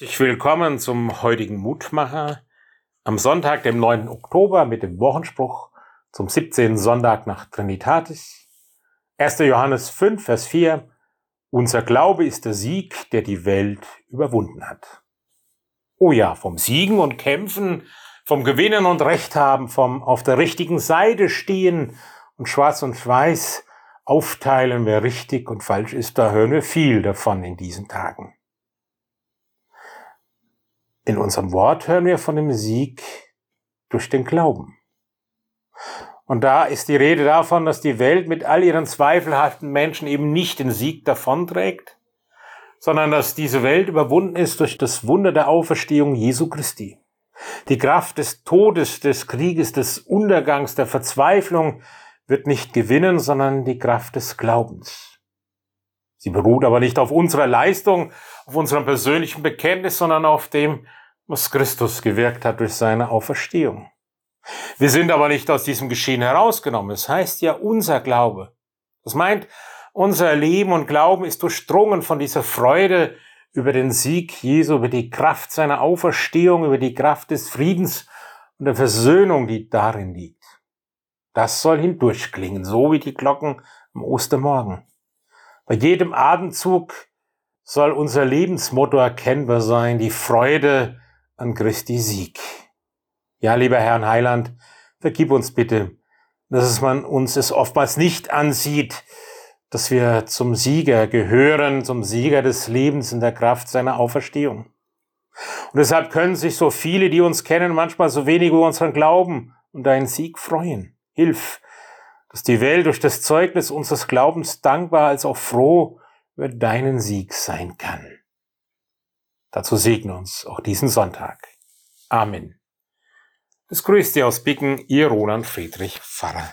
Ich willkommen zum heutigen Mutmacher am Sonntag, dem 9. Oktober mit dem Wochenspruch zum 17. Sonntag nach Trinitatis. 1. Johannes 5, Vers 4. Unser Glaube ist der Sieg, der die Welt überwunden hat. Oh ja, vom Siegen und Kämpfen, vom Gewinnen und Recht haben, vom auf der richtigen Seite stehen und schwarz und weiß aufteilen, wer richtig und falsch ist, da hören wir viel davon in diesen Tagen. In unserem Wort hören wir von dem Sieg durch den Glauben. Und da ist die Rede davon, dass die Welt mit all ihren zweifelhaften Menschen eben nicht den Sieg davonträgt, sondern dass diese Welt überwunden ist durch das Wunder der Auferstehung Jesu Christi. Die Kraft des Todes, des Krieges, des Untergangs, der Verzweiflung wird nicht gewinnen, sondern die Kraft des Glaubens. Sie beruht aber nicht auf unserer Leistung, auf unserem persönlichen Bekenntnis, sondern auf dem, was Christus gewirkt hat durch seine Auferstehung. Wir sind aber nicht aus diesem Geschehen herausgenommen. Es heißt ja unser Glaube. Das meint, unser Leben und Glauben ist durchdrungen von dieser Freude über den Sieg Jesu, über die Kraft seiner Auferstehung, über die Kraft des Friedens und der Versöhnung, die darin liegt. Das soll hindurchklingen, so wie die Glocken am Ostermorgen. Bei jedem Atemzug soll unser Lebensmotto erkennbar sein, die Freude an Christi Sieg. Ja, lieber Herrn Heiland, vergib uns bitte, dass man uns es oftmals nicht ansieht, dass wir zum Sieger gehören, zum Sieger des Lebens in der Kraft seiner Auferstehung. Und deshalb können sich so viele, die uns kennen, manchmal so wenig über unseren Glauben und deinen Sieg freuen. Hilf, dass die Welt durch das Zeugnis unseres Glaubens dankbar als auch froh über deinen Sieg sein kann. Dazu segne uns auch diesen Sonntag. Amen. Das grüßt ihr aus Bicken, ihr Roland Friedrich Pfarrer.